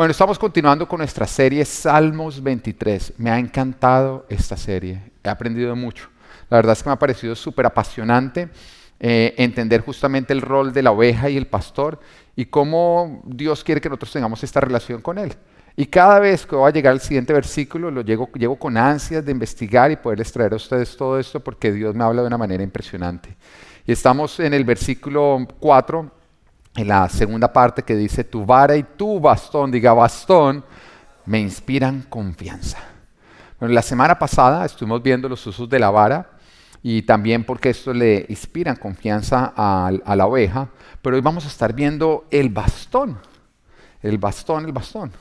Bueno, estamos continuando con nuestra serie Salmos 23. Me ha encantado esta serie, he aprendido mucho. La verdad es que me ha parecido súper apasionante eh, entender justamente el rol de la oveja y el pastor y cómo Dios quiere que nosotros tengamos esta relación con Él. Y cada vez que voy a llegar al siguiente versículo, lo llego, llego con ansias de investigar y poderles traer a ustedes todo esto porque Dios me habla de una manera impresionante. Y estamos en el versículo 4 la segunda parte que dice, tu vara y tu bastón, diga bastón, me inspiran confianza. Bueno, la semana pasada estuvimos viendo los usos de la vara y también porque esto le inspiran confianza a, la oveja, pero hoy vamos a estar viendo el bastón, el bastón, el bastón.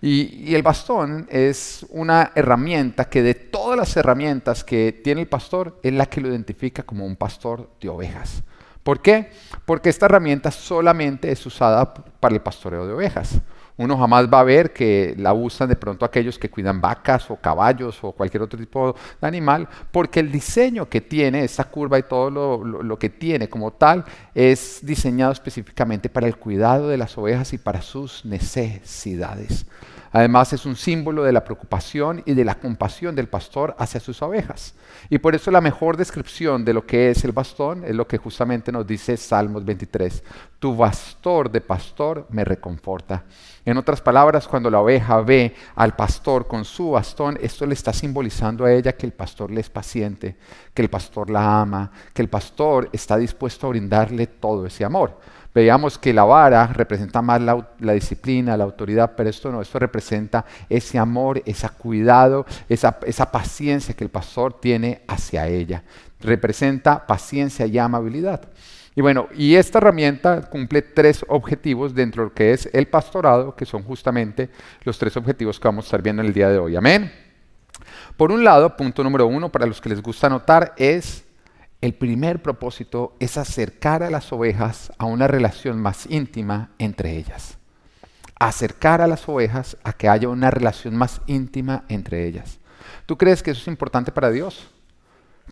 Y, el bastón es una herramienta que de todas las herramientas que tiene el pastor es la que lo identifica como un pastor de ovejas. ¿Por qué? Porque esta herramienta solamente es usada para el pastoreo de ovejas. Uno jamás va a ver que la usan de pronto aquellos que cuidan vacas o caballos o cualquier otro tipo de animal, porque el diseño que tiene, esta curva y todo lo, lo que tiene como tal, es diseñado específicamente para el cuidado de las ovejas y para sus necesidades. Además es un símbolo de la preocupación y de la compasión del pastor hacia sus ovejas. Y por eso la mejor descripción de lo que es el bastón es lo que justamente nos dice Salmos 23. Tu bastor de pastor me reconforta. En otras palabras, cuando la oveja ve al pastor con su bastón, esto le está simbolizando a ella que el pastor le es paciente, que el pastor la ama, que el pastor está dispuesto a brindarle todo ese amor. Veíamos que la vara representa más la, disciplina, la autoridad, pero esto no, esto representa ese amor, ese cuidado, esa, esa paciencia que el pastor tiene hacia ella. Representa paciencia y amabilidad. Y bueno, y esta herramienta cumple tres objetivos dentro de lo que es el pastorado, que son justamente los tres objetivos que vamos a estar viendo en el día de hoy. Amén. Por un lado, punto número uno, para los que les gusta anotar, es el primer propósito es acercar a las ovejas a una relación más íntima entre ellas. Acercar a las ovejas a que haya una relación más íntima entre ellas. ¿Tú crees que eso es importante para Dios?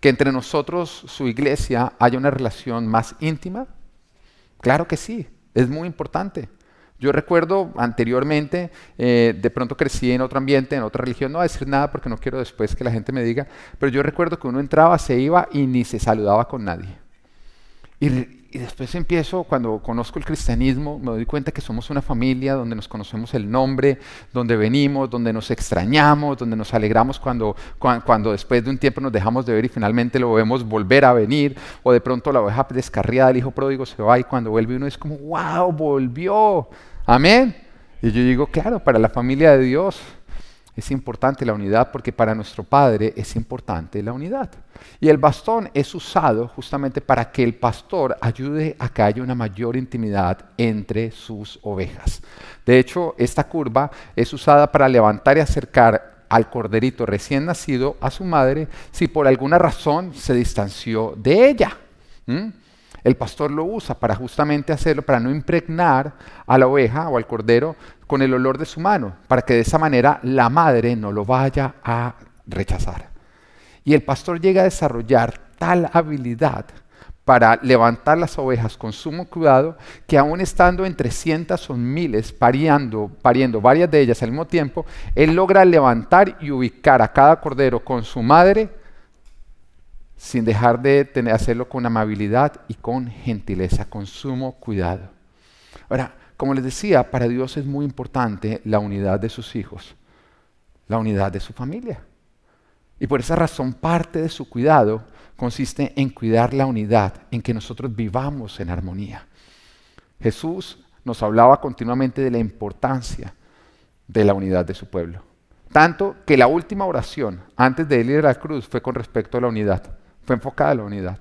¿Que entre nosotros, su iglesia, haya una relación más íntima? Claro que sí, es muy importante. Yo recuerdo anteriormente, eh, de pronto crecí en otro ambiente, en otra religión, no voy a decir nada porque no quiero después que la gente me diga, pero yo recuerdo que uno entraba, se iba y ni se saludaba con nadie. Y, y después empiezo, cuando conozco el cristianismo, me doy cuenta que somos una familia donde nos conocemos el nombre, donde venimos, donde nos extrañamos, donde nos alegramos cuando, cuando, después de un tiempo nos dejamos de ver y finalmente lo vemos volver a venir, o de pronto la oveja descarriada, el hijo pródigo se va y cuando vuelve uno es como, wow, volvió. Amén. Y yo digo, claro, para la familia de Dios es importante la unidad porque para nuestro Padre es importante la unidad. Y el bastón es usado justamente para que el pastor ayude a que haya una mayor intimidad entre sus ovejas. De hecho, esta curva es usada para levantar y acercar al corderito recién nacido a su madre si por alguna razón se distanció de ella. El pastor lo usa para justamente hacerlo, para no impregnar a la oveja o al cordero con el olor de su mano, para que de esa manera la madre no lo vaya a rechazar. Y el pastor llega a desarrollar tal habilidad para levantar las ovejas con sumo cuidado, que aún estando entre cientos o miles pariendo, pariendo varias de ellas al mismo tiempo, él logra levantar y ubicar a cada cordero con su madre sin dejar de hacerlo con amabilidad y con gentileza, con sumo cuidado. Ahora, como les decía, para Dios es muy importante la unidad de sus hijos, la unidad de su familia. Y por esa razón parte de su cuidado consiste en cuidar la unidad, en que nosotros vivamos en armonía. Jesús nos hablaba continuamente de la importancia de la unidad de su pueblo. Tanto que la última oración antes de ir a la cruz fue con respecto a la unidad fue enfocada en la unidad.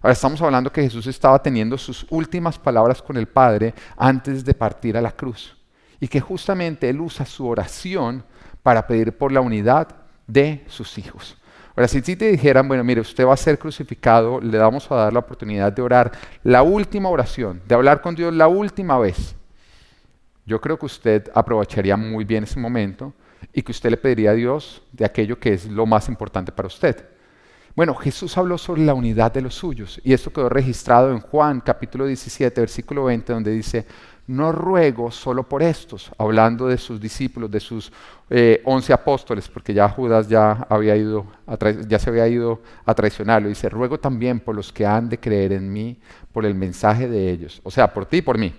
Ahora estamos hablando que Jesús estaba teniendo sus últimas palabras con el Padre antes de partir a la cruz. Y que justamente Él usa su oración para pedir por la unidad de sus hijos. Ahora, si te dijeran, bueno, mire, usted va a ser crucificado, le vamos a dar la oportunidad de orar la última oración, de hablar con Dios la última vez, yo creo que usted aprovecharía muy bien ese momento y que usted le pediría a Dios de aquello que es lo más importante para usted. Bueno, Jesús habló sobre la unidad de los suyos y esto quedó registrado en Juan capítulo 17, versículo 20, donde dice, no ruego solo por estos, hablando de sus discípulos, de sus eh, once apóstoles, porque ya Judas ya, había ido ya se había ido a traicionarlo. Dice, ruego también por los que han de creer en mí, por el mensaje de ellos, o sea, por ti y por mí.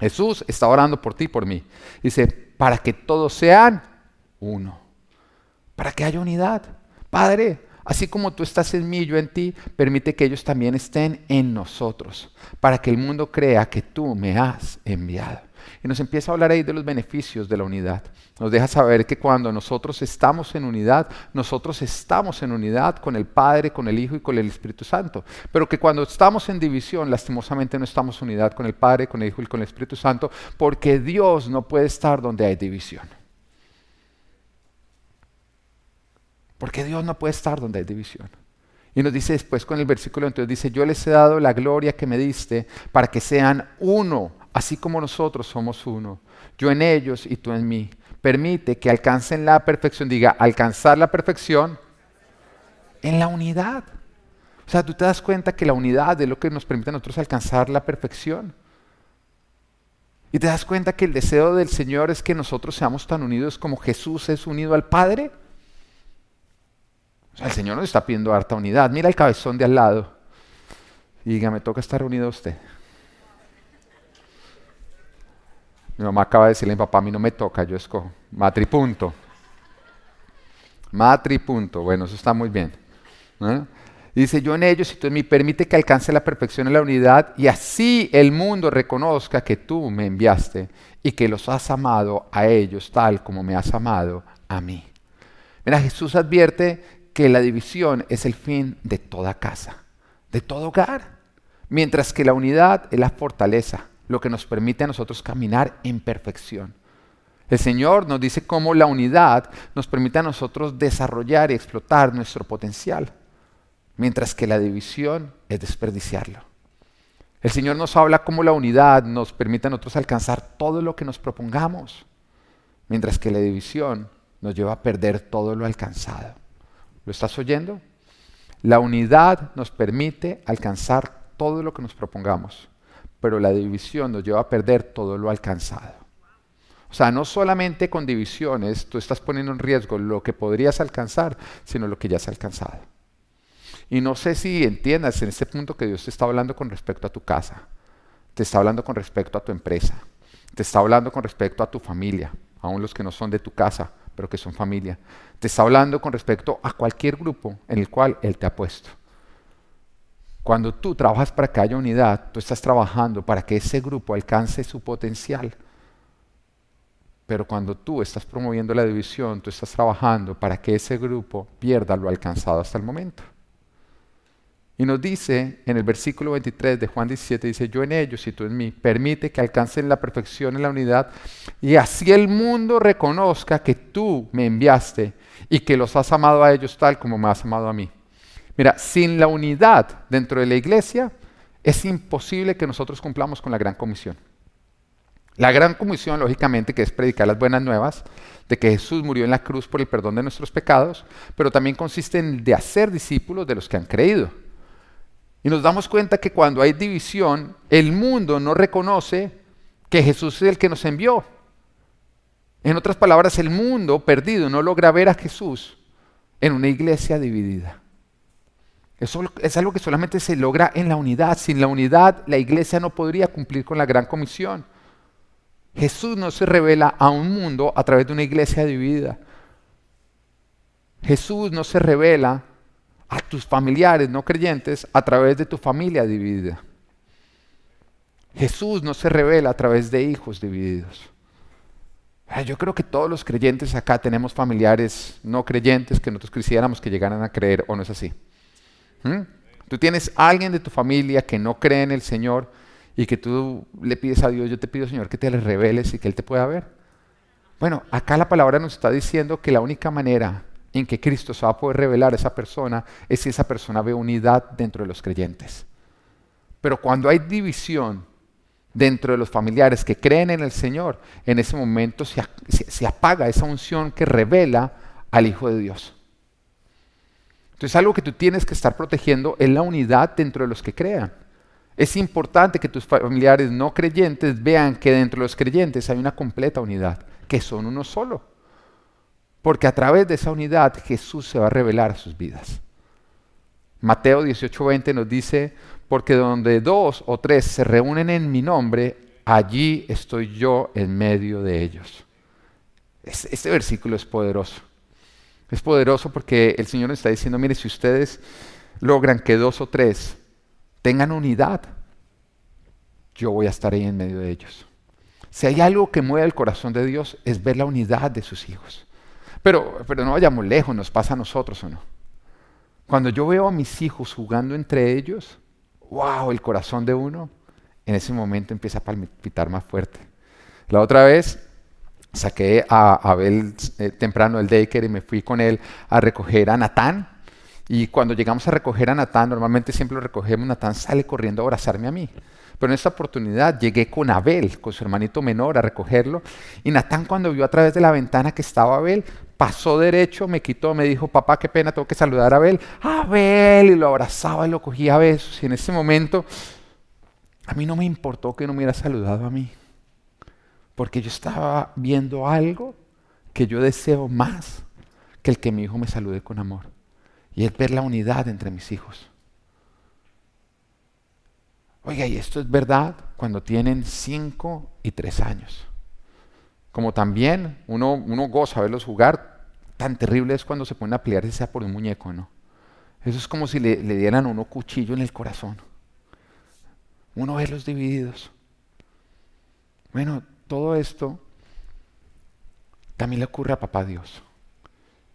Jesús está orando por ti y por mí. Dice, para que todos sean uno, para que haya unidad. Padre, Así como tú estás en mí y yo en ti, permite que ellos también estén en nosotros, para que el mundo crea que tú me has enviado. Y nos empieza a hablar ahí de los beneficios de la unidad. Nos deja saber que cuando nosotros estamos en unidad, nosotros estamos en unidad con el Padre, con el Hijo y con el Espíritu Santo. Pero que cuando estamos en división, lastimosamente no estamos en unidad con el Padre, con el Hijo y con el Espíritu Santo, porque Dios no puede estar donde hay división. Porque Dios no puede estar donde hay división. Y nos dice después con el versículo entonces dice, yo les he dado la gloria que me diste para que sean uno, así como nosotros somos uno. Yo en ellos y tú en mí. Permite que alcancen la perfección, diga, alcanzar la perfección en la unidad. O sea, tú te das cuenta que la unidad es lo que nos permite a nosotros alcanzar la perfección. Y te das cuenta que el deseo del Señor es que nosotros seamos tan unidos como Jesús es unido al Padre el Señor nos está pidiendo harta unidad. Mira el cabezón de al lado. Y diga, me toca estar unido a usted. Mi mamá acaba de decirle papá, a mí no me toca, yo escojo. Matripunto. Matripunto. Bueno, eso está muy bien. Dice, yo en ellos y tú en mí, permite que alcance la perfección en la unidad y así el mundo reconozca que tú me enviaste y que los has amado a ellos tal como me has amado a mí. Mira, Jesús advierte que la división es el fin de toda casa, de todo hogar, mientras que la unidad es la fortaleza, lo que nos permite a nosotros caminar en perfección. El Señor nos dice cómo la unidad nos permite a nosotros desarrollar y explotar nuestro potencial, mientras que la división es desperdiciarlo. El Señor nos habla cómo la unidad nos permite a nosotros alcanzar todo lo que nos propongamos, mientras que la división nos lleva a perder todo lo alcanzado. ¿Lo estás oyendo? La unidad nos permite alcanzar todo lo que nos propongamos, pero la división nos lleva a perder todo lo alcanzado. O sea, no solamente con divisiones tú estás poniendo en riesgo lo que podrías alcanzar, sino lo que ya has alcanzado. Y no sé si entiendas en este punto que Dios te está hablando con respecto a tu casa, te está hablando con respecto a tu empresa, te está hablando con respecto a tu familia, aún los que no son de tu casa, pero que son familia. Te está hablando con respecto a cualquier grupo en el cual Él te ha puesto. Cuando tú trabajas para que haya unidad, tú estás trabajando para que ese grupo alcance su potencial. Pero cuando tú estás promoviendo la división, tú estás trabajando para que ese grupo pierda lo alcanzado hasta el momento. Y nos dice en el versículo 23 de Juan 17, dice, yo en ellos y tú en mí, permite que alcancen la perfección en la unidad y así el mundo reconozca que tú me enviaste y que los has amado a ellos tal como me has amado a mí. Mira, sin la unidad dentro de la iglesia es imposible que nosotros cumplamos con la gran comisión. La gran comisión, lógicamente, que es predicar las buenas nuevas de que Jesús murió en la cruz por el perdón de nuestros pecados, pero también consiste en de hacer discípulos de los que han creído. Y nos damos cuenta que cuando hay división, el mundo no reconoce que Jesús es el que nos envió. En otras palabras, el mundo perdido no logra ver a Jesús en una iglesia dividida. Eso es algo que solamente se logra en la unidad. Sin la unidad, la iglesia no podría cumplir con la gran comisión. Jesús no se revela a un mundo a través de una iglesia dividida. Jesús no se revela a tus familiares no creyentes a través de tu familia dividida. Jesús no se revela a través de hijos divididos. Yo creo que todos los creyentes acá tenemos familiares no creyentes que nosotros quisiéramos que llegaran a creer, ¿o no es así? ¿Mm? Tú tienes alguien de tu familia que no cree en el Señor y que tú le pides a Dios, yo te pido Señor que te le reveles y que Él te pueda ver. Bueno, acá la palabra nos está diciendo que la única manera en que Cristo se va a poder revelar a esa persona es si esa persona ve unidad dentro de los creyentes. Pero cuando hay división dentro de los familiares que creen en el Señor, en ese momento se, se apaga esa unción que revela al Hijo de Dios. Entonces algo que tú tienes que estar protegiendo es la unidad dentro de los que crean. Es importante que tus familiares no creyentes vean que dentro de los creyentes hay una completa unidad, que son uno solo. Porque a través de esa unidad Jesús se va a revelar a sus vidas. Mateo 18:20 nos dice, porque donde dos o tres se reúnen en mi nombre, allí estoy yo en medio de ellos. Este versículo es poderoso. Es poderoso porque el Señor nos está diciendo, mire, si ustedes logran que dos o tres tengan unidad, yo voy a estar ahí en medio de ellos. Si hay algo que mueve el corazón de Dios es ver la unidad de sus hijos. Pero, pero no vayamos lejos, nos pasa a nosotros o no. Cuando yo veo a mis hijos jugando entre ellos, wow, el corazón de uno, en ese momento empieza a palpitar más fuerte. La otra vez saqué a Abel eh, temprano el daycare y me fui con él a recoger a Natán. Y cuando llegamos a recoger a Natán, normalmente siempre lo recogemos, Natán sale corriendo a abrazarme a mí. Pero en esta oportunidad llegué con Abel, con su hermanito menor, a recogerlo. Y Natán cuando vio a través de la ventana que estaba Abel, pasó derecho, me quitó, me dijo, papá, qué pena, tengo que saludar a Abel. Abel, y lo abrazaba y lo cogía a besos. Y en ese momento, a mí no me importó que no me hubiera saludado a mí. Porque yo estaba viendo algo que yo deseo más que el que mi hijo me salude con amor. Y es ver la unidad entre mis hijos. Oiga, y esto es verdad cuando tienen 5 y 3 años. Como también uno, uno goza verlos jugar, tan terrible es cuando se ponen a pelear sea por un muñeco, ¿no? Eso es como si le, dieran uno cuchillo en el corazón. Uno ve los divididos. Bueno, todo esto también le ocurre a Papá Dios.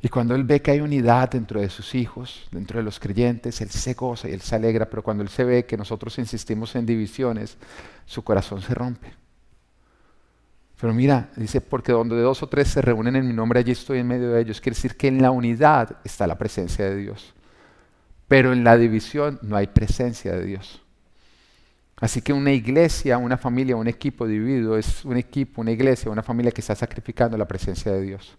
Y cuando Él ve que hay unidad dentro de sus hijos, dentro de los creyentes, Él se goza y Él se alegra, pero cuando Él se ve que nosotros insistimos en divisiones, su corazón se rompe. Pero mira, dice, porque donde dos o tres se reúnen en mi nombre, allí estoy en medio de ellos. Quiere decir que en la unidad está la presencia de Dios. Pero en la división no hay presencia de Dios. Así que una iglesia, una familia, un equipo dividido es un equipo, una iglesia, una familia que está sacrificando la presencia de Dios.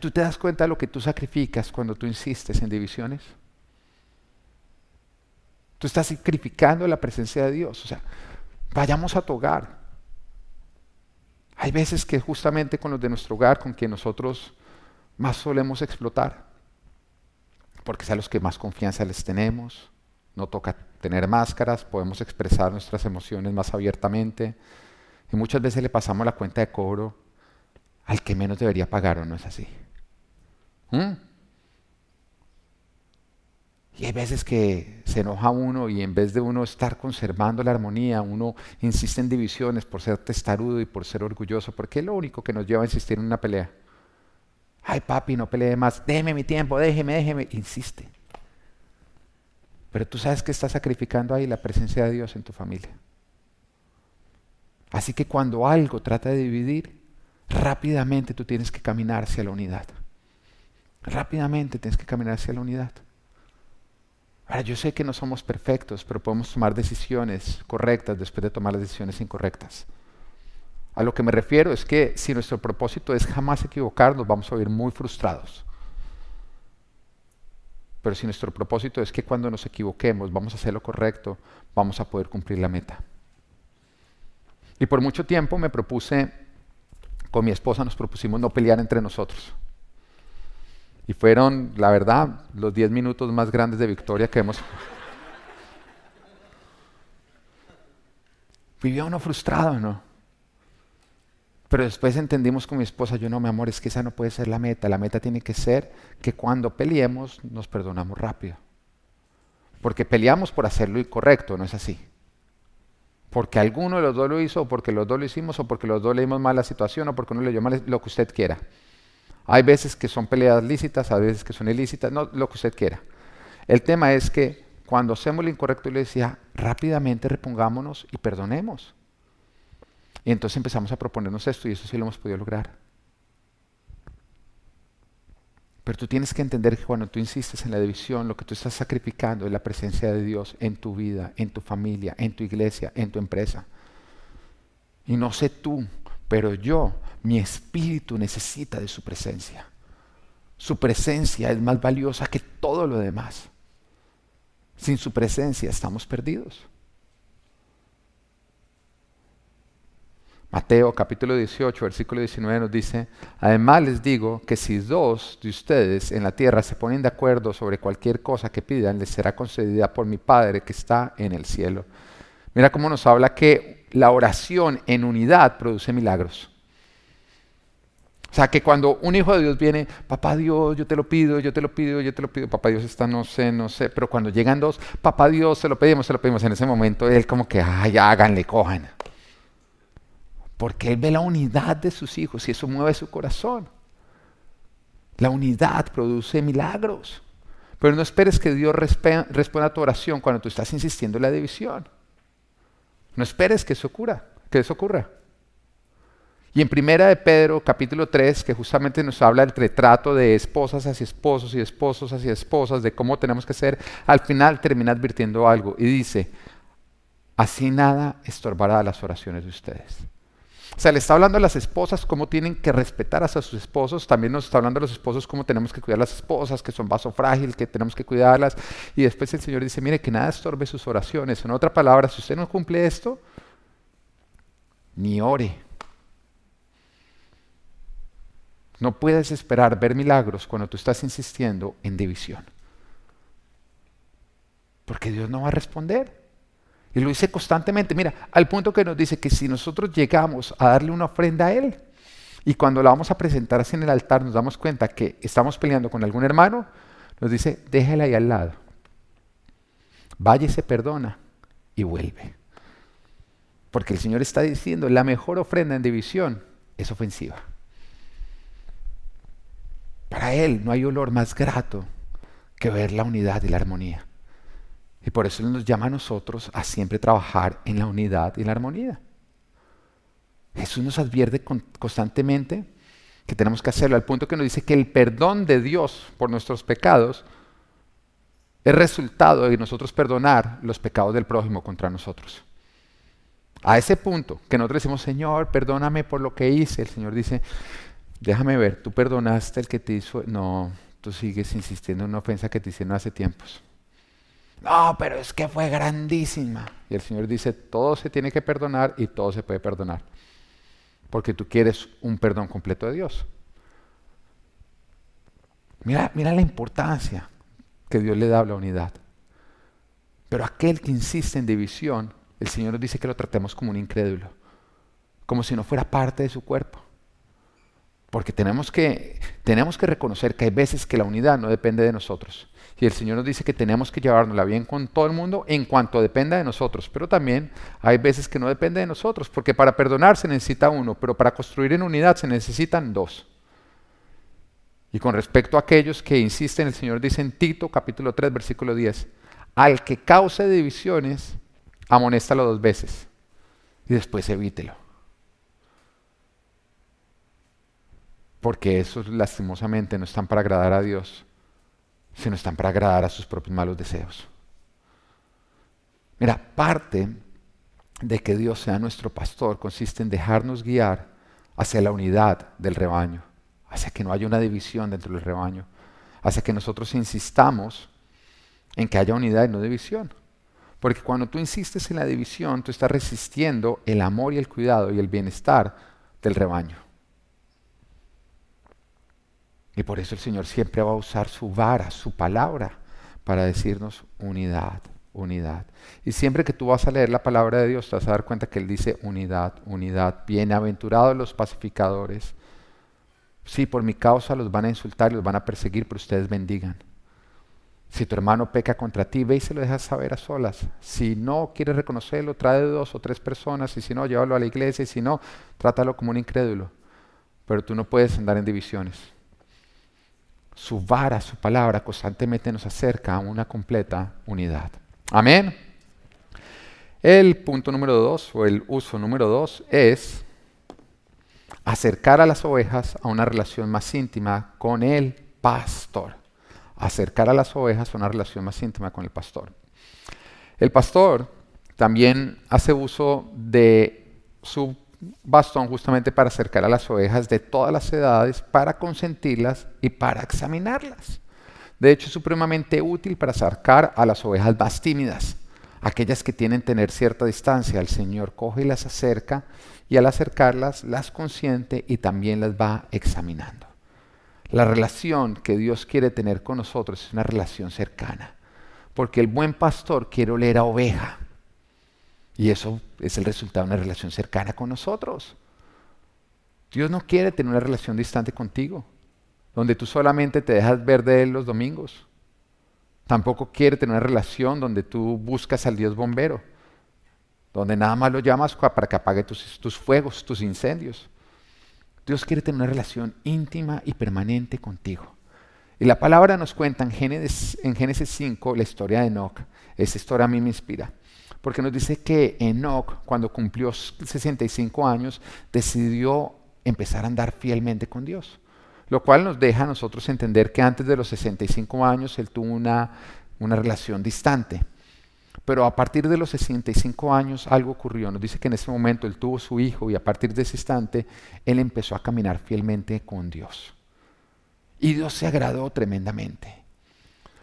¿Tú te das cuenta de lo que tú sacrificas cuando tú insistes en divisiones? Tú estás sacrificando la presencia de Dios. O sea, vayamos a tu hogar. Hay veces que justamente con los de nuestro hogar, con quien nosotros más solemos explotar, porque es a los que más confianza les tenemos, no toca tener máscaras, podemos expresar nuestras emociones más abiertamente, y muchas veces le pasamos la cuenta de cobro al que menos debería pagar, ¿o no es así? ¿Mm? Y hay veces que se enoja uno y en vez de uno estar conservando la armonía, uno insiste en divisiones por ser testarudo y por ser orgulloso, porque es lo único que nos lleva a insistir en una pelea. Ay, papi, no pelee más, déjeme mi tiempo, déjeme, déjeme, insiste. Pero tú sabes que estás sacrificando ahí la presencia de Dios en tu familia. Así que cuando algo trata de dividir, rápidamente tú tienes que caminar hacia la unidad. Rápidamente tienes que caminar hacia la unidad. Ahora, yo sé que no somos perfectos, pero podemos tomar decisiones correctas después de tomar las decisiones incorrectas. A lo que me refiero es que si nuestro propósito es jamás equivocarnos, vamos a vivir muy frustrados. Pero si nuestro propósito es que cuando nos equivoquemos vamos a hacer lo correcto, vamos a poder cumplir la meta. Y por mucho tiempo me propuse, con mi esposa nos propusimos no pelear entre nosotros. Y fueron, la verdad, los 10 minutos más grandes de victoria que hemos... Vivía uno frustrado, ¿no? Pero después entendimos con mi esposa, yo no, mi amor, es que esa no puede ser la meta. La meta tiene que ser que cuando peleemos nos perdonamos rápido. Porque peleamos por hacerlo incorrecto, no es así. Porque alguno de los dos lo hizo, o porque los dos lo hicimos, o porque los dos leímos mal la situación, o porque uno le dio mal lo que usted quiera. Hay veces que son peleas lícitas, hay veces que son ilícitas, no, lo que usted quiera. El tema es que cuando hacemos lo incorrecto, yo le decía, rápidamente repongámonos y perdonemos. Y entonces empezamos a proponernos esto y eso sí lo hemos podido lograr. Pero tú tienes que entender que cuando tú insistes en la división, lo que tú estás sacrificando es la presencia de Dios en tu vida, en tu familia, en tu iglesia, en tu empresa. Y no sé tú, pero yo, mi espíritu necesita de su presencia. Su presencia es más valiosa que todo lo demás. Sin su presencia estamos perdidos. Mateo capítulo 18, versículo 19 nos dice, además les digo que si dos de ustedes en la tierra se ponen de acuerdo sobre cualquier cosa que pidan, les será concedida por mi Padre que está en el cielo. Mira cómo nos habla que la oración en unidad produce milagros. O sea, que cuando un hijo de Dios viene, papá Dios, yo te lo pido, yo te lo pido, yo te lo pido, papá Dios está, no sé, no sé, pero cuando llegan dos, papá Dios, se lo pedimos, se lo pedimos, en ese momento él como que, ay, háganle, cojan porque Él ve la unidad de sus hijos y eso mueve su corazón. La unidad produce milagros. Pero no esperes que Dios responda a tu oración cuando tú estás insistiendo en la división. No esperes que eso ocurra, que eso ocurra. Y en Primera de Pedro, capítulo 3, que justamente nos habla del retrato de esposas hacia esposos y esposos hacia esposas, de cómo tenemos que ser, al final termina advirtiendo algo y dice, así nada estorbará las oraciones de ustedes. O sea, le está hablando a las esposas cómo tienen que respetar a sus esposos, también nos está hablando a los esposos cómo tenemos que cuidar a las esposas, que son vaso frágil, que tenemos que cuidarlas. Y después el Señor dice, mire, que nada estorbe sus oraciones. En otra palabra, si usted no cumple esto, ni ore. No puedes esperar ver milagros cuando tú estás insistiendo en división. Porque Dios no va a responder. Y lo dice constantemente, mira, al punto que nos dice que si nosotros llegamos a darle una ofrenda a Él, y cuando la vamos a presentar así en el altar nos damos cuenta que estamos peleando con algún hermano, nos dice, déjela ahí al lado. Vaya y se perdona y vuelve. Porque el Señor está diciendo, la mejor ofrenda en división es ofensiva. Para Él no hay olor más grato que ver la unidad y la armonía. Y por eso Él nos llama a nosotros a siempre trabajar en la unidad y la armonía. Jesús nos advierte constantemente que tenemos que hacerlo, al punto que nos dice que el perdón de Dios por nuestros pecados es resultado de nosotros perdonar los pecados del prójimo contra nosotros. A ese punto que nosotros decimos, Señor, perdóname por lo que hice, el Señor dice, déjame ver, tú perdonaste el que te hizo, no, tú sigues insistiendo en una ofensa que te hicieron hace tiempos. No, pero es que fue grandísima. Y el Señor dice, todo se tiene que perdonar y todo se puede perdonar. Porque tú quieres un perdón completo de Dios. Mira, mira la importancia que Dios le da a la unidad. Pero aquel que insiste en división, el Señor nos dice que lo tratemos como un incrédulo, como si no fuera parte de su cuerpo. Porque tenemos que, tenemos que reconocer que hay veces que la unidad no depende de nosotros. Y el Señor nos dice que tenemos que llevárnosla bien con todo el mundo en cuanto dependa de nosotros. Pero también hay veces que no depende de nosotros, porque para perdonar se necesita uno, pero para construir en unidad se necesitan dos. Y con respecto a aquellos que insisten, el Señor dice en Tito capítulo 3, versículo 10, al que cause divisiones, amonéstalo dos veces y después evítelo. Porque esos lastimosamente no están para agradar a Dios, sino están para agradar a sus propios malos deseos. Mira, parte de que Dios sea nuestro pastor consiste en dejarnos guiar hacia la unidad del rebaño, hacia que no haya una división dentro del rebaño, hacia que nosotros insistamos en que haya unidad y no división. Porque cuando tú insistes en la división, tú estás resistiendo el amor y el cuidado y el bienestar del rebaño. Y por eso el Señor siempre va a usar su vara, su palabra, para decirnos unidad, unidad. Y siempre que tú vas a leer la palabra de Dios, te vas a dar cuenta que Él dice unidad, unidad. Bienaventurados los pacificadores. Sí, por mi causa los van a insultar los van a perseguir, pero ustedes bendigan. Si tu hermano peca contra ti, ve y se lo dejas saber a solas. Si no quieres reconocerlo, trae dos o tres personas, y si no, llévalo a la iglesia, y si no, trátalo como un incrédulo. Pero tú no puedes andar en divisiones su vara, su palabra constantemente nos acerca a una completa unidad. Amén. El punto número dos, o el uso número dos, es acercar a las ovejas a una relación más íntima con el pastor. Acercar a las ovejas a una relación más íntima con el pastor. El pastor también hace uso de su bastón justamente para acercar a las ovejas de todas las edades, para consentirlas y para examinarlas. De hecho, es supremamente útil para acercar a las ovejas más tímidas, aquellas que tienen tener cierta distancia. El Señor coge y las acerca y al acercarlas las consiente y también las va examinando. La relación que Dios quiere tener con nosotros es una relación cercana, porque el buen pastor quiere oler a oveja y eso es el resultado de una relación cercana con nosotros. Dios no quiere tener una relación distante contigo, donde tú solamente te dejas ver de Él los domingos. Tampoco quiere tener una relación donde tú buscas al Dios bombero, donde nada más lo llamas para que apague tus, tus fuegos, tus incendios. Dios quiere tener una relación íntima y permanente contigo. Y la palabra nos cuenta en Génesis, en Génesis 5 la historia de Enoch. Esa historia a mí me inspira. Porque nos dice que Enoch, cuando cumplió 65 años, decidió empezar a andar fielmente con Dios. Lo cual nos deja a nosotros entender que antes de los 65 años él tuvo una, una relación distante. Pero a partir de los 65 años algo ocurrió. Nos dice que en ese momento él tuvo su hijo y a partir de ese instante él empezó a caminar fielmente con Dios. Y Dios se agradó tremendamente.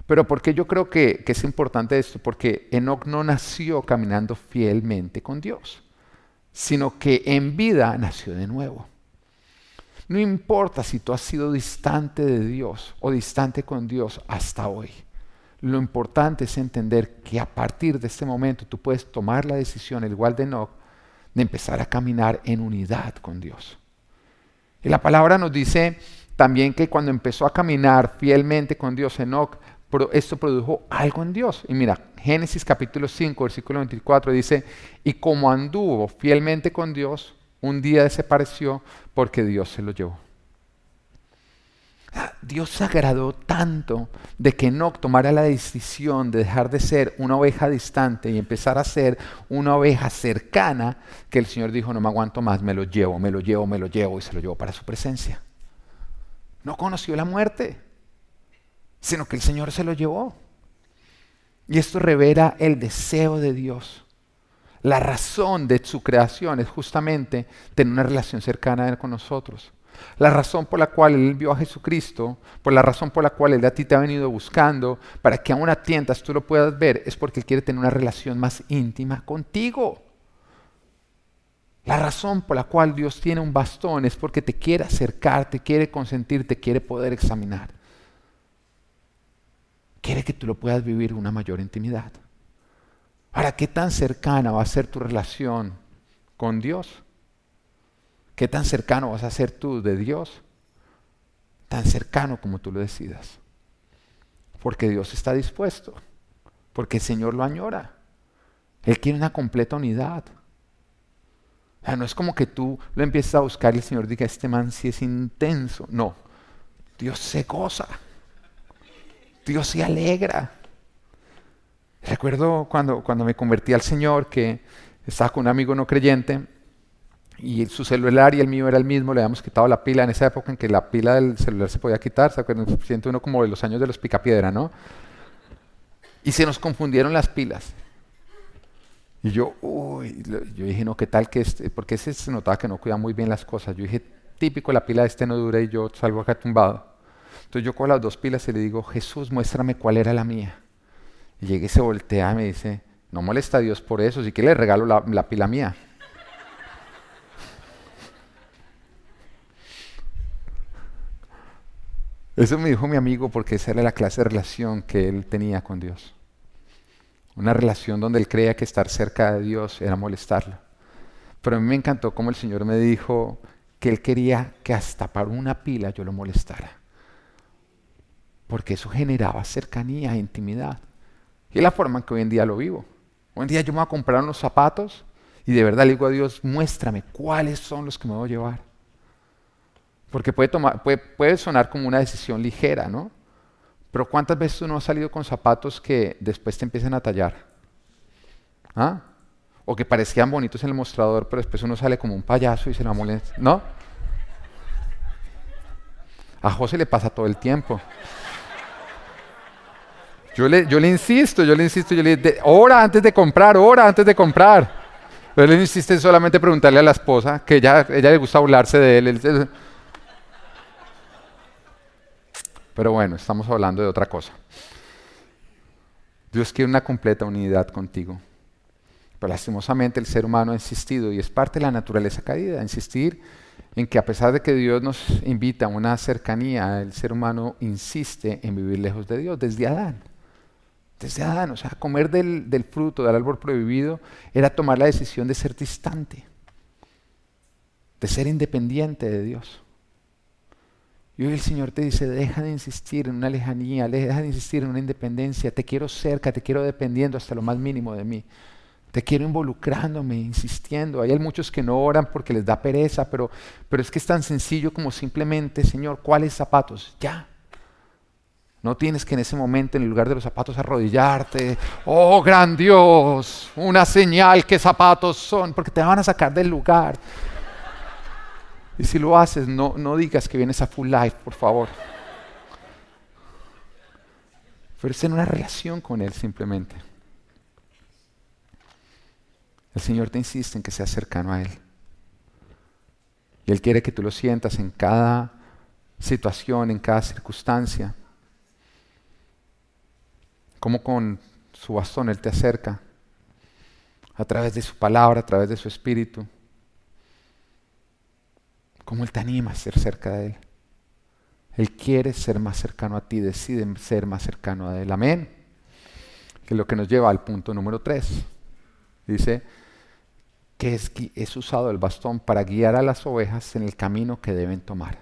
Pero ¿por qué yo creo que, que es importante esto? Porque Enoch no nació caminando fielmente con Dios, sino que en vida nació de nuevo. No importa si tú has sido distante de Dios o distante con Dios hasta hoy. Lo importante es entender que a partir de este momento tú puedes tomar la decisión, el igual de Enoch, de empezar a caminar en unidad con Dios. Y la palabra nos dice también que cuando empezó a caminar fielmente con Dios, Enoch, esto produjo algo en Dios. Y mira, Génesis capítulo 5, versículo 24 dice, y como anduvo fielmente con Dios, un día desapareció porque Dios se lo llevó. Dios se agradó tanto de que Enoch tomara la decisión de dejar de ser una oveja distante y empezar a ser una oveja cercana, que el Señor dijo, no me aguanto más, me lo llevo, me lo llevo, me lo llevo y se lo llevó para su presencia. No conoció la muerte, sino que el Señor se lo llevó. Y esto revela el deseo de Dios. La razón de su creación es justamente tener una relación cercana con nosotros. La razón por la cual Él vio a Jesucristo, por la razón por la cual Él a ti te ha venido buscando, para que aún a tientas tú lo puedas ver, es porque Él quiere tener una relación más íntima contigo. La razón por la cual Dios tiene un bastón es porque te quiere acercar, te quiere consentir, te quiere poder examinar. Quiere que tú lo puedas vivir una mayor intimidad. Ahora, ¿qué tan cercana va a ser tu relación con Dios? ¿Qué tan cercano vas a ser tú de Dios? Tan cercano como tú lo decidas. Porque Dios está dispuesto. Porque el Señor lo añora. Él quiere una completa unidad. no es como que tú lo empieces a buscar y el Señor diga, este man sí es intenso. No, Dios se goza. Dios se alegra. Recuerdo cuando, cuando me convertí al Señor que estaba con un amigo no creyente y su celular y el mío era el mismo, le habíamos quitado la pila en esa época en que la pila del celular se podía quitar, ¿se acuerdan? Siente uno como de los años de los picapiedra, ¿no? Y se nos confundieron las pilas. Y yo, uy, yo dije, no, ¿qué tal que este? Porque ese se notaba que no cuidaba muy bien las cosas. Yo dije, típico, la pila de este no dura y yo salgo acá tumbado. Entonces yo con las dos pilas y le digo, Jesús, muéstrame cuál era la mía. Y llega y se voltea y me dice, no molesta a Dios por eso, si que le regalo la pila mía. Eso me dijo mi amigo porque esa era la clase de relación que él tenía con Dios. Una relación donde él creía que estar cerca de Dios era molestarlo. Pero a mí me encantó como el Señor me dijo que él quería que hasta para una pila yo lo molestara. Porque eso generaba cercanía intimidad. Y es la forma en que hoy en día lo vivo. Hoy en día yo me voy a comprar unos zapatos y de verdad le digo a Dios, muéstrame cuáles son los que me voy a llevar. Porque puede, sonar como una decisión ligera, ¿no? Pero ¿cuántas veces uno ha salido con zapatos que después te empiezan a tallar? ¿Ah? O que parecían bonitos en el mostrador, pero después uno sale como un payaso y se la molesta, ¿no? A José le pasa todo el tiempo. Yo le, insisto, yo le insisto, yo le digo, hora antes de comprar, hora antes de comprar. Pero él insiste en solamente preguntarle a la esposa, que ella, le gusta burlarse de él. Pero bueno, estamos hablando de otra cosa. Dios quiere una completa unidad contigo. Pero lastimosamente el ser humano ha insistido, y es parte de la naturaleza caída, insistir en que a pesar de que Dios nos invita a una cercanía, el ser humano insiste en vivir lejos de Dios desde Adán. Desde Adán, o sea, comer del, del fruto del árbol prohibido era tomar la decisión de ser distante, de ser independiente de Dios. Y hoy el Señor te dice, deja de insistir en una lejanía, deja de insistir en una independencia, te quiero cerca, te quiero dependiendo hasta lo más mínimo de mí. Te quiero involucrándome, insistiendo. Hay muchos que no oran porque les da pereza, pero, pero es que es tan sencillo como simplemente, Señor, ¿cuáles zapatos? Ya. No tienes que en ese momento, en el lugar de los zapatos, arrodillarte. Oh, gran Dios, una señal que zapatos son, porque te van a sacar del lugar. Y si lo haces, no, no digas que vienes a Full Life, por favor. Pero es en una relación con Él simplemente. El Señor te insiste en que seas cercano a Él. Y Él quiere que tú lo sientas en cada situación, en cada circunstancia. Como con su bastón Él te acerca a través de su palabra, a través de su espíritu cómo Él te anima a ser cerca de Él. Él quiere ser más cercano a ti, decide ser más cercano a Él. Amén. Que es lo que nos lleva al punto número 3. Dice que es, es usado el bastón para guiar a las ovejas en el camino que deben tomar.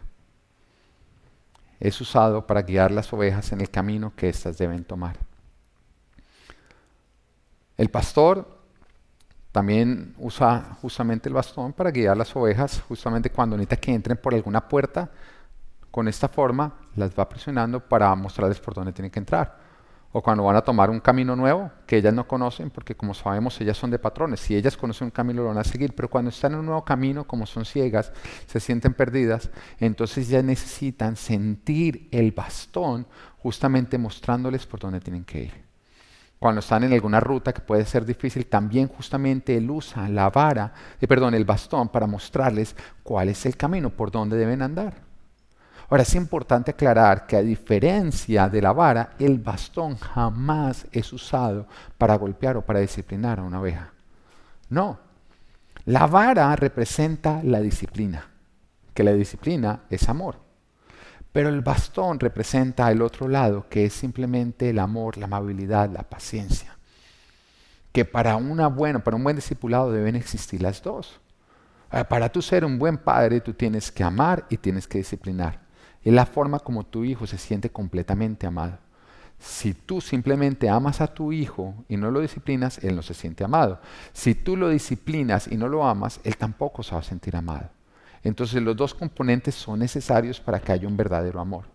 Es usado para guiar las ovejas en el camino que éstas deben tomar. El pastor también usa justamente el bastón para guiar las ovejas, justamente cuando necesita que entren por alguna puerta. Con esta forma las va presionando para mostrarles por dónde tienen que entrar. O cuando van a tomar un camino nuevo que ellas no conocen, porque como sabemos ellas son de patrones. Si ellas conocen un camino lo van a seguir, pero cuando están en un nuevo camino, como son ciegas, se sienten perdidas, entonces ya necesitan sentir el bastón justamente mostrándoles por dónde tienen que ir cuando están en alguna ruta que puede ser difícil, también justamente él usa la vara, eh, perdón, el bastón para mostrarles cuál es el camino, por dónde deben andar. Ahora es importante aclarar que a diferencia de la vara, el bastón jamás es usado para golpear o para disciplinar a una oveja. No, la vara representa la disciplina, que la disciplina es amor. Pero el bastón representa el otro lado, que es simplemente el amor, la amabilidad, la paciencia. Que para una buena, para un buen discipulado deben existir las dos. Ah, para tú ser un buen padre, tú tienes que amar y tienes que disciplinar. Es la forma como tu hijo se siente completamente amado. Si tú simplemente amas a tu hijo y no lo disciplinas, él no se siente amado. Si tú lo disciplinas y no lo amas, él tampoco se va a sentir amado. Entonces los dos componentes son necesarios para que haya un verdadero amor.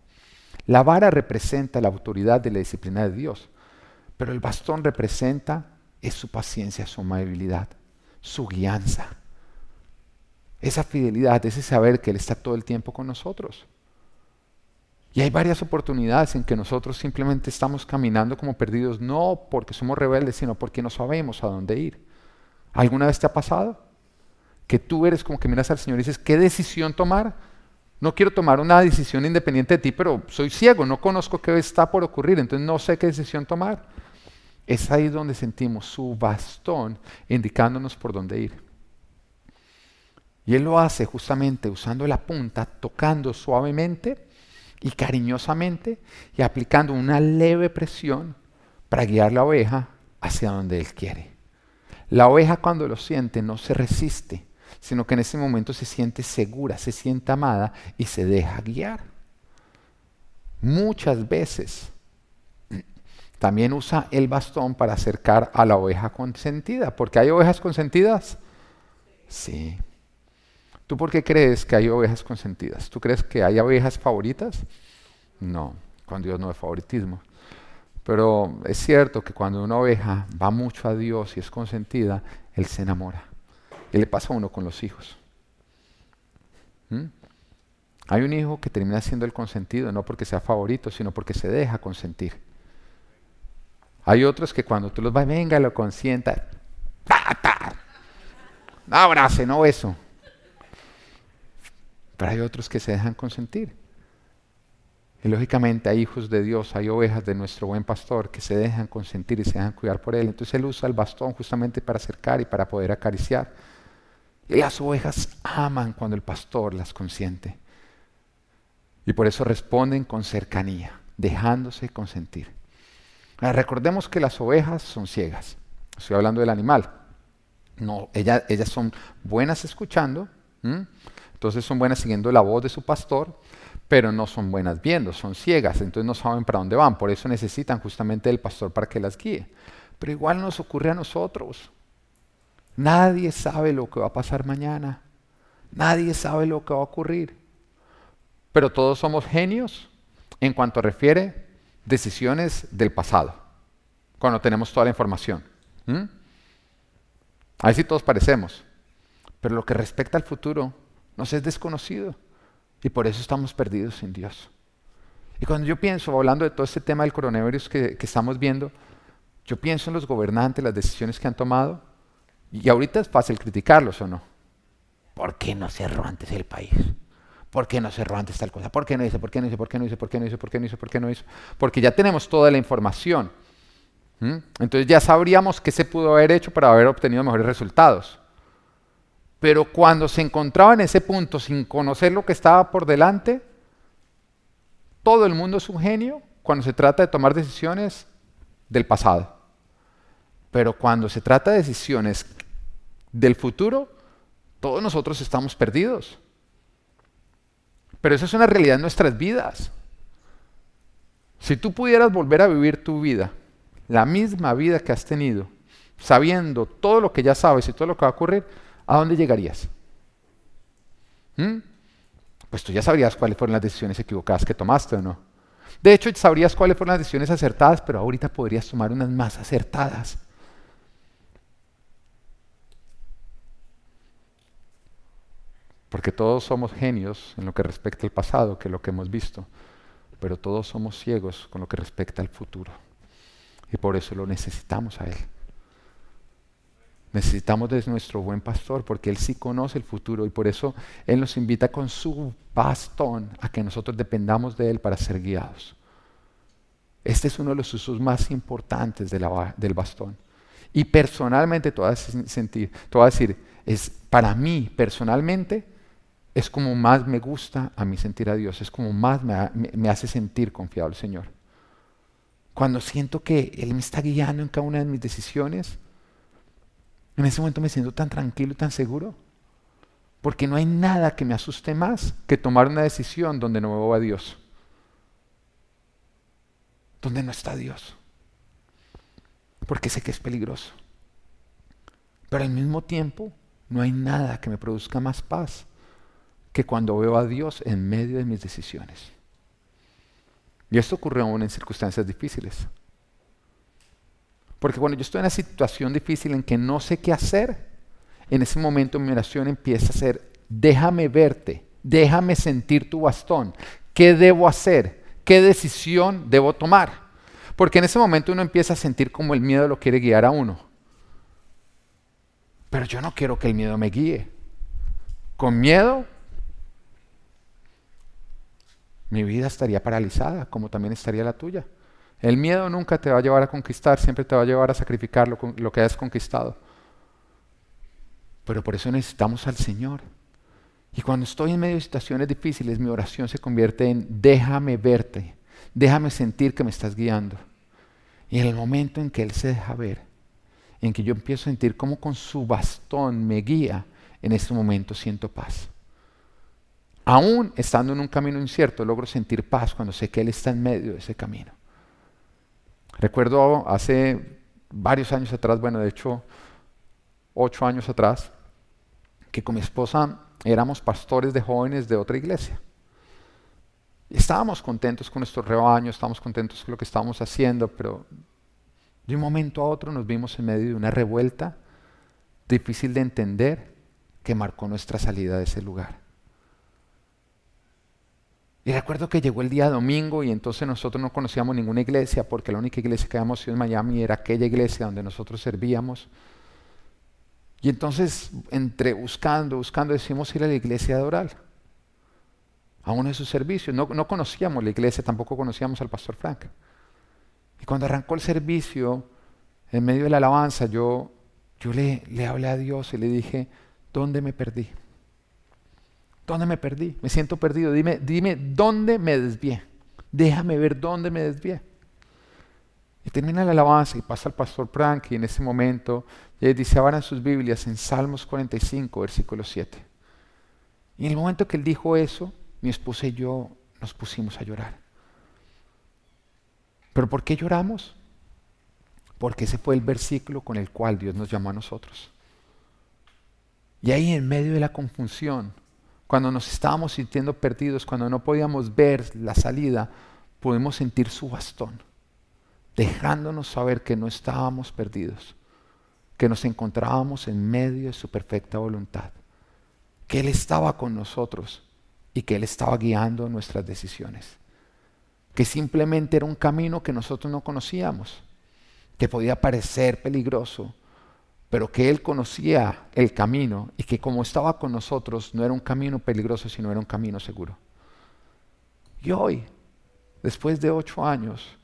La vara representa la autoridad de la disciplina de Dios, pero el bastón representa es su paciencia, su amabilidad, su guianza, esa fidelidad, ese saber que Él está todo el tiempo con nosotros. Y hay varias oportunidades en que nosotros simplemente estamos caminando como perdidos, no porque somos rebeldes, sino porque no sabemos a dónde ir. ¿Alguna vez te ha pasado? Que tú eres como que miras al Señor y dices, ¿qué decisión tomar? No quiero tomar una decisión independiente de ti, pero soy ciego, no conozco qué está por ocurrir, entonces no sé qué decisión tomar. Es ahí donde sentimos su bastón indicándonos por dónde ir. Y Él lo hace justamente usando la punta, tocando suavemente y cariñosamente y aplicando una leve presión para guiar la oveja hacia donde Él quiere. La oveja cuando lo siente no se resiste, sino que en ese momento se siente segura, se siente amada y se deja guiar. Muchas veces también usa el bastón para acercar a la oveja consentida, porque hay ovejas consentidas. Sí. ¿Tú por qué crees que hay ovejas consentidas? ¿Tú crees que hay ovejas favoritas? No, con Dios no hay favoritismo. Pero es cierto que cuando una oveja va mucho a Dios y es consentida, Él se enamora. ¿Qué le pasa a uno con los hijos? ¿Mm? Hay un hijo que termina siendo el consentido, no porque sea favorito, sino porque se deja consentir. Hay otros que cuando tú los vas, venga, lo consienta, ¡ta, no abrace, no eso. Pero hay otros que se dejan consentir. Y lógicamente hay hijos de Dios, hay ovejas de nuestro buen pastor que se dejan consentir y se dejan cuidar por él. Entonces él usa el bastón justamente para acercar y para poder acariciar. Las ovejas aman cuando el pastor las consiente. Y por eso responden con cercanía, dejándose consentir. recordemos que las ovejas son ciegas. Estoy hablando del animal. No, ellas, son buenas escuchando, entonces son buenas siguiendo la voz de su pastor, pero no son buenas viendo, son ciegas, entonces no saben para dónde van, por eso necesitan justamente del pastor para que las guíe. Pero igual nos ocurre a nosotros. Nadie sabe lo que va a pasar mañana, nadie sabe lo que va a ocurrir, pero todos somos genios en cuanto refiere decisiones del pasado, cuando tenemos toda la información. Ahí sí todos parecemos, pero lo que respecta al futuro nos es desconocido. Y por eso estamos perdidos sin Dios. Y cuando yo pienso, hablando de todo este tema del coronavirus que, estamos viendo, yo pienso en los gobernantes, las decisiones que han tomado, y ahorita es fácil criticarlos o no. ¿Por qué no cerró antes el país? ¿Por qué no cerró antes tal cosa? ¿Por qué no hizo? ¿Por qué no hizo? ¿Por qué no hizo? ¿Por qué no hizo? ¿Por qué no hizo? ¿Por qué no hizo? Porque ya tenemos toda la información. Entonces ya sabríamos qué se pudo haber hecho para haber obtenido mejores resultados. Pero cuando se encontraba en ese punto sin conocer lo que estaba por delante, todo el mundo es un genio cuando se trata de tomar decisiones del pasado. Pero cuando se trata de decisiones del futuro, todos nosotros estamos perdidos. Pero eso es una realidad en nuestras vidas. Si tú pudieras volver a vivir tu vida, la misma vida que has tenido, sabiendo todo lo que ya sabes y todo lo que va a ocurrir, ¿a dónde llegarías? ¿Mm? Pues tú ya sabrías cuáles fueron las decisiones equivocadas que tomaste o no. De hecho, sabrías cuáles fueron las decisiones acertadas, pero ahorita podrías tomar unas más acertadas. Porque todos somos genios en lo que respecta al pasado, que es lo que hemos visto, pero todos somos ciegos con lo que respecta al futuro. Y por eso lo necesitamos a Él. Necesitamos de nuestro buen pastor porque Él sí conoce el futuro y por eso Él nos invita con su bastón a que nosotros dependamos de Él para ser guiados. Este es uno de los usos más importantes del bastón. Y personalmente, te voy, a decir, es, para mí personalmente, es como más me gusta a mí sentir a Dios, es como más me, hace sentir confiado al Señor. Cuando siento que Él me está guiando en cada una de mis decisiones, en ese momento me siento tan tranquilo y tan seguro. Porque no hay nada que me asuste más que tomar una decisión donde no veo a Dios. Donde no está Dios. Porque sé que es peligroso. Pero al mismo tiempo no hay nada que me produzca más paz que cuando veo a Dios en medio de mis decisiones. Y esto ocurre aún en circunstancias difíciles. Porque cuando yo estoy en una situación difícil en que no sé qué hacer, en ese momento mi oración empieza a ser, déjame verte, déjame sentir tu bastón, ¿qué debo hacer? ¿Qué decisión debo tomar? Porque en ese momento uno empieza a sentir como el miedo lo quiere guiar a uno. Pero yo no quiero que el miedo me guíe. Con miedo, mi vida estaría paralizada, como también estaría la tuya. El miedo nunca te va a llevar a conquistar, siempre te va a llevar a sacrificar lo, que has conquistado. Pero por eso necesitamos al Señor. Y cuando estoy en medio de situaciones difíciles, mi oración se convierte en déjame verte, déjame sentir que me estás guiando. Y en el momento en que Él se deja ver, en que yo empiezo a sentir cómo con su bastón me guía, en ese momento siento paz. Aún estando en un camino incierto, logro sentir paz cuando sé que Él está en medio de ese camino. Recuerdo hace varios años atrás, bueno, de hecho, ocho años atrás, que con mi esposa éramos pastores de jóvenes de otra iglesia. Estábamos contentos con nuestro rebaño, estábamos contentos con lo que estábamos haciendo, pero de un momento a otro nos vimos en medio de una revuelta difícil de entender que marcó nuestra salida de ese lugar. Y recuerdo que llegó el día domingo y entonces nosotros no conocíamos ninguna iglesia porque la única iglesia que habíamos ido en Miami era aquella iglesia donde nosotros servíamos. Y entonces, entre buscando, buscando, decidimos ir a la iglesia a adorar. a uno de sus servicios. No, no conocíamos la iglesia, tampoco conocíamos al pastor Frank. Y cuando arrancó el servicio, en medio de la alabanza, yo, yo le, le hablé a Dios y le dije, ¿dónde me perdí? ¿Dónde me perdí? Me siento perdido. Dime, dime, ¿dónde me desvié? Déjame ver dónde me desvié. Y termina la alabanza y pasa el pastor Frank y en ese momento dice, abran sus Biblias en Salmos 45, versículo 7. Y en el momento que él dijo eso, mi esposa y yo nos pusimos a llorar. ¿Pero por qué lloramos? Porque ese fue el versículo con el cual Dios nos llamó a nosotros. Y ahí en medio de la confusión, cuando nos estábamos sintiendo perdidos, cuando no podíamos ver la salida, pudimos sentir su bastón, dejándonos saber que no estábamos perdidos, que nos encontrábamos en medio de su perfecta voluntad, que Él estaba con nosotros y que Él estaba guiando nuestras decisiones, que simplemente era un camino que nosotros no conocíamos, que podía parecer peligroso, pero que Él conocía el camino y que como estaba con nosotros no era un camino peligroso, sino era un camino seguro. Y hoy, después de ocho años,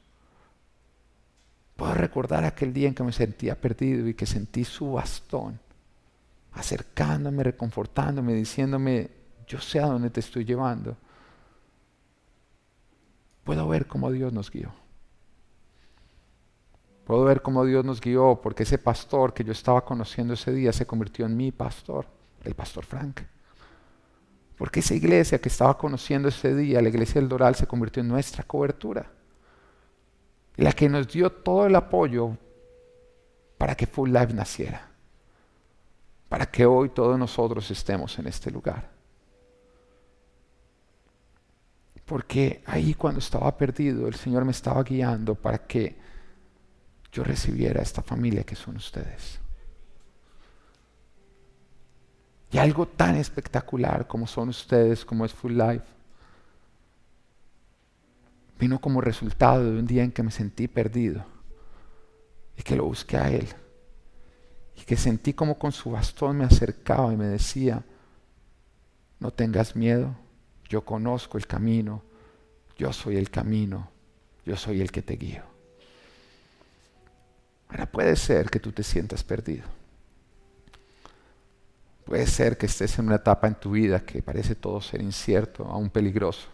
puedo recordar aquel día en que me sentía perdido y que sentí su bastón acercándome, reconfortándome, diciéndome, yo sé a dónde te estoy llevando. Puedo ver cómo Dios nos guió. Puedo ver cómo Dios nos guió, porque ese pastor que yo estaba conociendo ese día se convirtió en mi pastor, el pastor Frank. Porque esa iglesia que estaba conociendo ese día, la iglesia del Doral, se convirtió en nuestra cobertura. La que nos dio todo el apoyo para que Full Life naciera. Para que hoy todos nosotros estemos en este lugar. Porque ahí cuando estaba perdido, el Señor me estaba guiando para que yo recibiera esta familia que son ustedes. Y algo tan espectacular como son ustedes, como es Full Life, vino como resultado de un día en que me sentí perdido y que lo busqué a Él. Y que sentí como con su bastón me acercaba y me decía, no tengas miedo, yo conozco el camino, yo soy el camino, yo soy el que te guío. Ahora puede ser que tú te sientas perdido. Puede ser que estés en una etapa en tu vida que parece todo ser incierto, aún peligroso.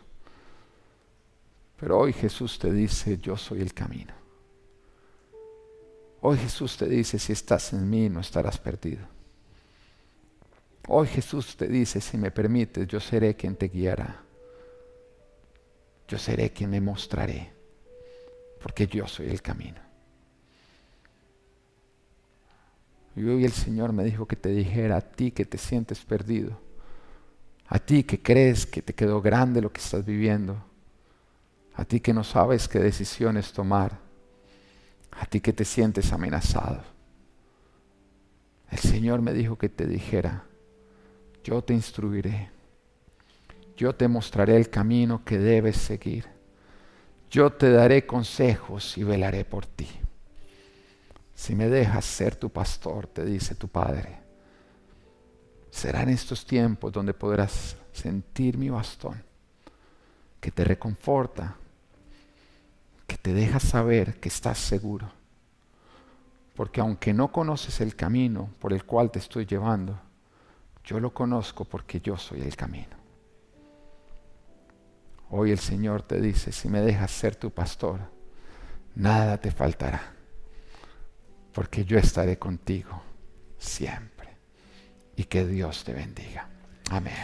Pero hoy Jesús te dice, yo soy el camino. Hoy Jesús te dice, si estás en mí no estarás perdido. Hoy Jesús te dice, si me permites, yo seré quien te guiará. Yo seré quien me mostraré, porque yo soy el camino. Y hoy el Señor me dijo que te dijera a ti que te sientes perdido, a ti que crees que te quedó grande lo que estás viviendo, a ti que no sabes qué decisiones tomar, a ti que te sientes amenazado. El Señor me dijo que te dijera, yo te instruiré, yo te mostraré el camino que debes seguir, yo te daré consejos y velaré por ti. Si me dejas ser tu pastor, te dice tu Padre, serán estos tiempos donde podrás sentir mi bastón, que te reconforta, que te deja saber que estás seguro. Porque aunque no conoces el camino por el cual te estoy llevando, yo lo conozco porque yo soy el camino. Hoy el Señor te dice, si me dejas ser tu pastor, nada te faltará porque yo estaré contigo siempre. Y que Dios te bendiga. Amén.